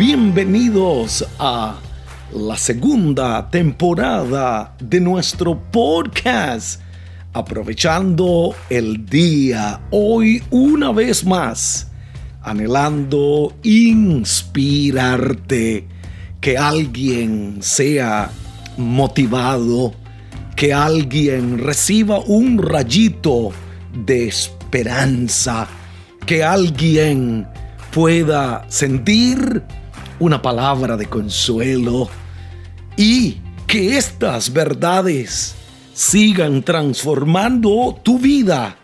bienvenidos a la segunda temporada de nuestro podcast. Aprovechando el día, hoy una vez más, anhelando inspirarte, que alguien sea motivado, que alguien reciba un rayito de esperanza, que alguien pueda sentir una palabra de consuelo y que estas verdades sigan transformando tu vida,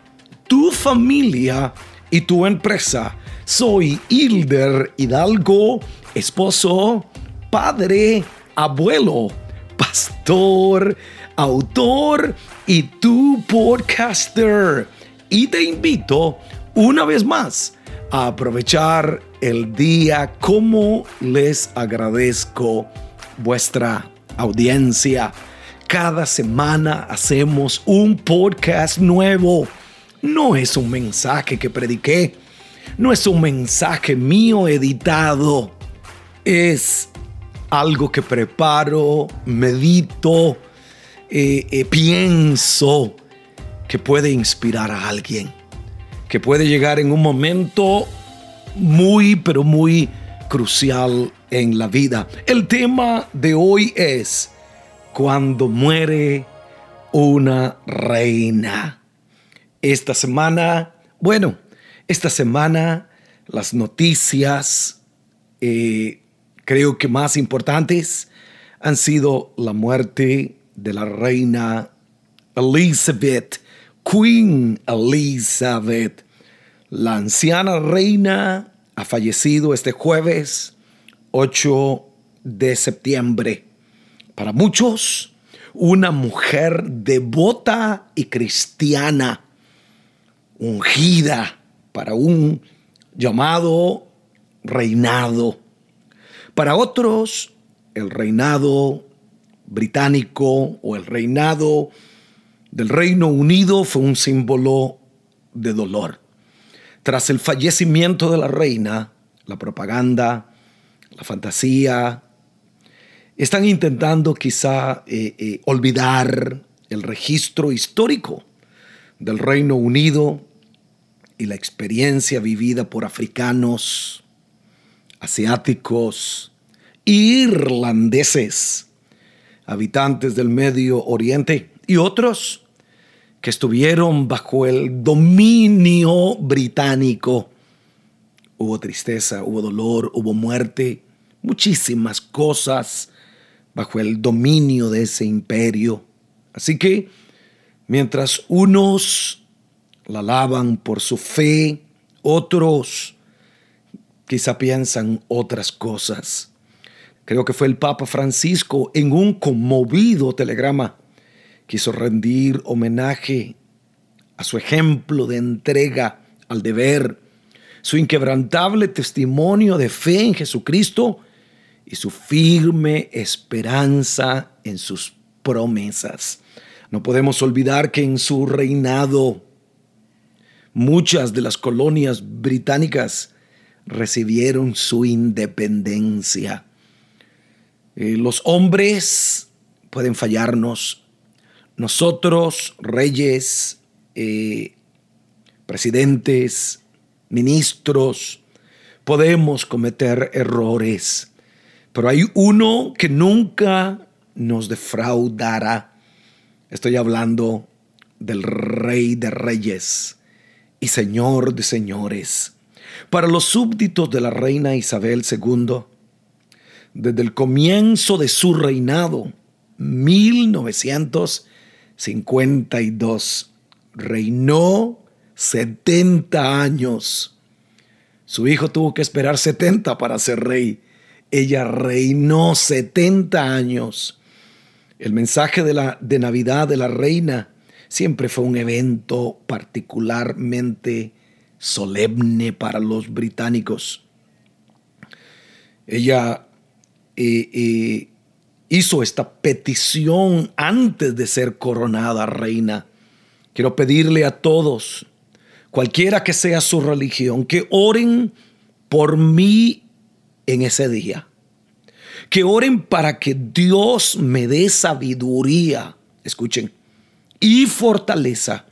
tu familia y tu empresa. Soy Hilder Hidalgo, esposo, padre, abuelo, pastor, autor y tu podcaster. Y te invito una vez más a aprovechar el día. Como les agradezco vuestra audiencia. Cada semana hacemos un podcast nuevo. No es un mensaje que prediqué. No es un mensaje mío editado. Es algo que preparo, medito, eh, eh, pienso que puede inspirar a alguien que puede llegar en un momento muy, pero muy crucial en la vida. El tema de hoy es cuando muere una reina. Esta semana, bueno, esta semana las noticias eh, creo que más importantes han sido la muerte de la reina Elizabeth Queen Elizabeth, la anciana reina, ha fallecido este jueves 8 de septiembre. Para muchos, una mujer devota y cristiana, ungida para un llamado reinado. Para otros, el reinado británico o el reinado del Reino Unido fue un símbolo de dolor. Tras el fallecimiento de la reina, la propaganda, la fantasía, están intentando quizá eh, eh, olvidar el registro histórico del Reino Unido y la experiencia vivida por africanos, asiáticos, irlandeses, habitantes del Medio Oriente y otros que estuvieron bajo el dominio británico. Hubo tristeza, hubo dolor, hubo muerte, muchísimas cosas bajo el dominio de ese imperio. Así que mientras unos la alaban por su fe, otros quizá piensan otras cosas. Creo que fue el Papa Francisco en un conmovido telegrama quiso rendir homenaje a su ejemplo de entrega al deber, su inquebrantable testimonio de fe en Jesucristo y su firme esperanza en sus promesas. No podemos olvidar que en su reinado muchas de las colonias británicas recibieron su independencia. Eh, los hombres pueden fallarnos, nosotros, reyes, eh, presidentes, ministros, podemos cometer errores, pero hay uno que nunca nos defraudará. Estoy hablando del Rey de Reyes y Señor de Señores. Para los súbditos de la reina Isabel II, desde el comienzo de su reinado, 1900 52. Reinó 70 años. Su hijo tuvo que esperar 70 para ser rey. Ella reinó 70 años. El mensaje de, la, de Navidad de la reina siempre fue un evento particularmente solemne para los británicos. Ella eh, eh, hizo esta petición antes de ser coronada reina. Quiero pedirle a todos, cualquiera que sea su religión, que oren por mí en ese día. Que oren para que Dios me dé sabiduría, escuchen, y fortaleza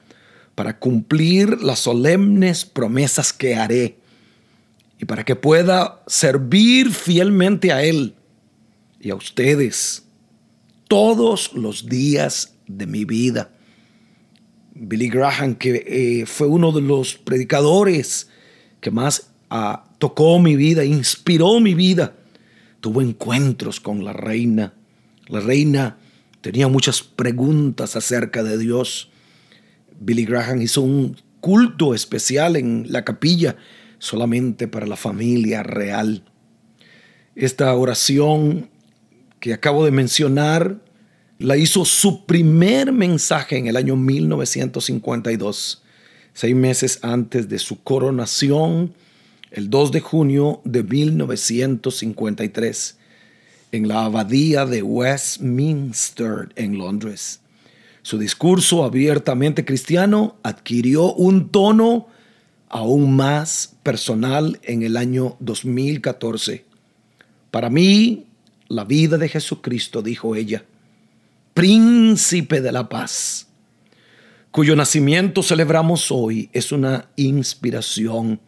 para cumplir las solemnes promesas que haré y para que pueda servir fielmente a Él y a ustedes todos los días de mi vida. Billy Graham, que eh, fue uno de los predicadores que más ah, tocó mi vida, inspiró mi vida, tuvo encuentros con la reina. La reina tenía muchas preguntas acerca de Dios. Billy Graham hizo un culto especial en la capilla solamente para la familia real. Esta oración que acabo de mencionar la hizo su primer mensaje en el año 1952, seis meses antes de su coronación, el 2 de junio de 1953, en la abadía de Westminster, en Londres. Su discurso abiertamente cristiano adquirió un tono aún más personal en el año 2014. Para mí, la vida de Jesucristo, dijo ella, príncipe de la paz, cuyo nacimiento celebramos hoy, es una inspiración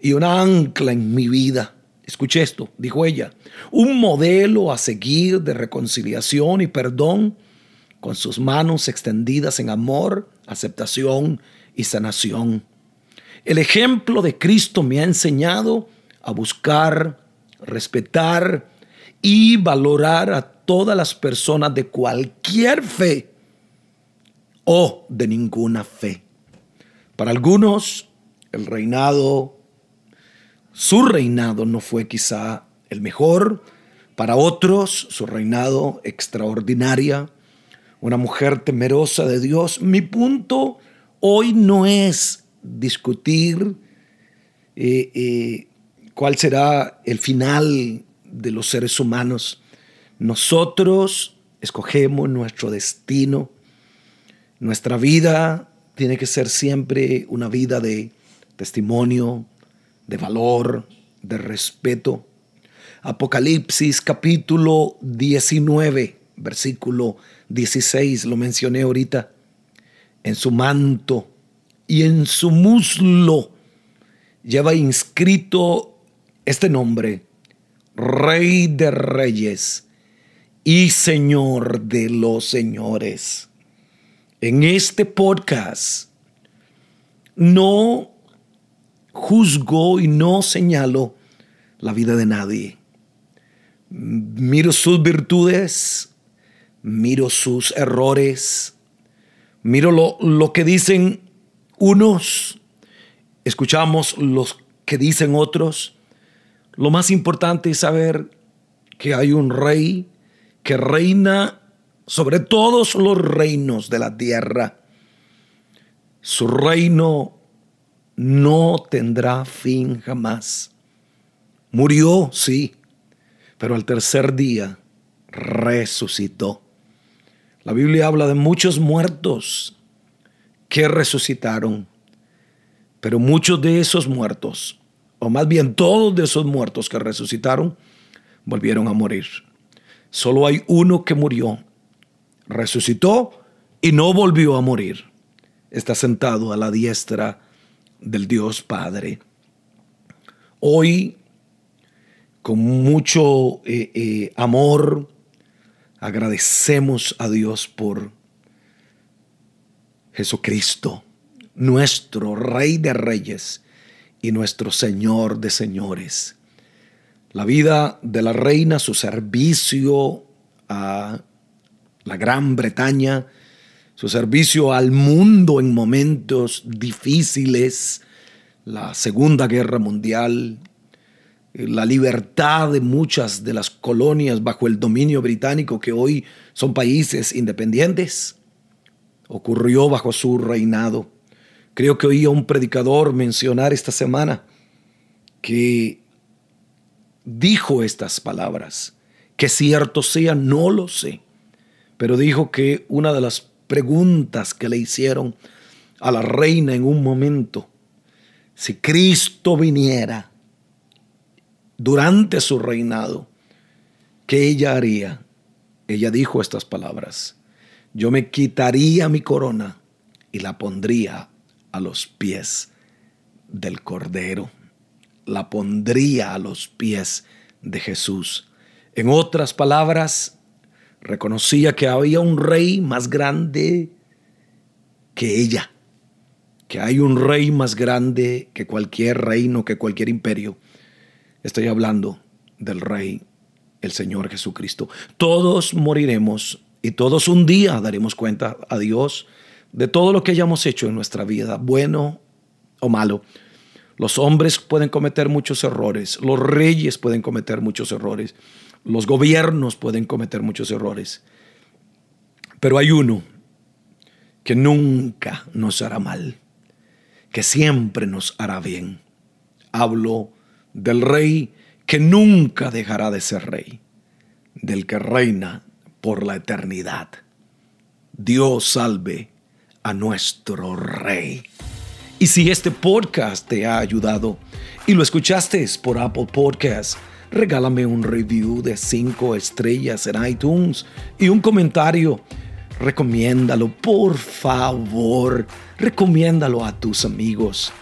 y una ancla en mi vida. Escuche esto, dijo ella, un modelo a seguir de reconciliación y perdón con sus manos extendidas en amor, aceptación y sanación. El ejemplo de Cristo me ha enseñado a buscar, respetar y valorar a todas las personas de cualquier fe o de ninguna fe. Para algunos, el reinado, su reinado no fue quizá el mejor, para otros, su reinado extraordinaria, una mujer temerosa de Dios. Mi punto hoy no es discutir eh, eh, cuál será el final de los seres humanos. Nosotros escogemos nuestro destino. Nuestra vida tiene que ser siempre una vida de testimonio, de valor, de respeto. Apocalipsis capítulo 19, versículo 16, lo mencioné ahorita. En su manto y en su muslo lleva inscrito este nombre, Rey de Reyes y Señor de los Señores. En este podcast no juzgo y no señalo la vida de nadie. Miro sus virtudes, miro sus errores, miro lo, lo que dicen unos, escuchamos los que dicen otros. Lo más importante es saber que hay un rey que reina sobre todos los reinos de la tierra. Su reino no tendrá fin jamás. Murió, sí, pero al tercer día resucitó. La Biblia habla de muchos muertos que resucitaron, pero muchos de esos muertos, o más bien todos de esos muertos que resucitaron, volvieron a morir. Solo hay uno que murió, resucitó y no volvió a morir. Está sentado a la diestra del Dios Padre. Hoy, con mucho eh, eh, amor, agradecemos a Dios por Jesucristo, nuestro Rey de Reyes y nuestro Señor de Señores la vida de la reina, su servicio a la Gran Bretaña, su servicio al mundo en momentos difíciles, la Segunda Guerra Mundial, la libertad de muchas de las colonias bajo el dominio británico que hoy son países independientes, ocurrió bajo su reinado. Creo que oí a un predicador mencionar esta semana que dijo estas palabras. Que cierto sea, no lo sé. Pero dijo que una de las preguntas que le hicieron a la reina en un momento, si Cristo viniera durante su reinado, ¿qué ella haría? Ella dijo estas palabras, yo me quitaría mi corona y la pondría a los pies del Cordero, la pondría a los pies de Jesús. En otras palabras, reconocía que había un rey más grande que ella, que hay un rey más grande que cualquier reino, que cualquier imperio. Estoy hablando del rey, el Señor Jesucristo. Todos moriremos y todos un día daremos cuenta a Dios de todo lo que hayamos hecho en nuestra vida, bueno o malo. Los hombres pueden cometer muchos errores, los reyes pueden cometer muchos errores, los gobiernos pueden cometer muchos errores. Pero hay uno que nunca nos hará mal, que siempre nos hará bien. Hablo del rey que nunca dejará de ser rey, del que reina por la eternidad. Dios salve a nuestro rey. Y si este podcast te ha ayudado y lo escuchaste por Apple Podcasts, regálame un review de 5 estrellas en iTunes y un comentario. Recomiéndalo, por favor, recomiéndalo a tus amigos,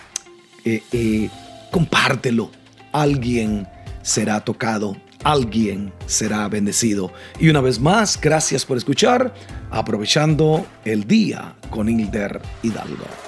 eh, eh, compártelo, alguien será tocado, alguien será bendecido. Y una vez más, gracias por escuchar, aprovechando el día con Hilder Hidalgo.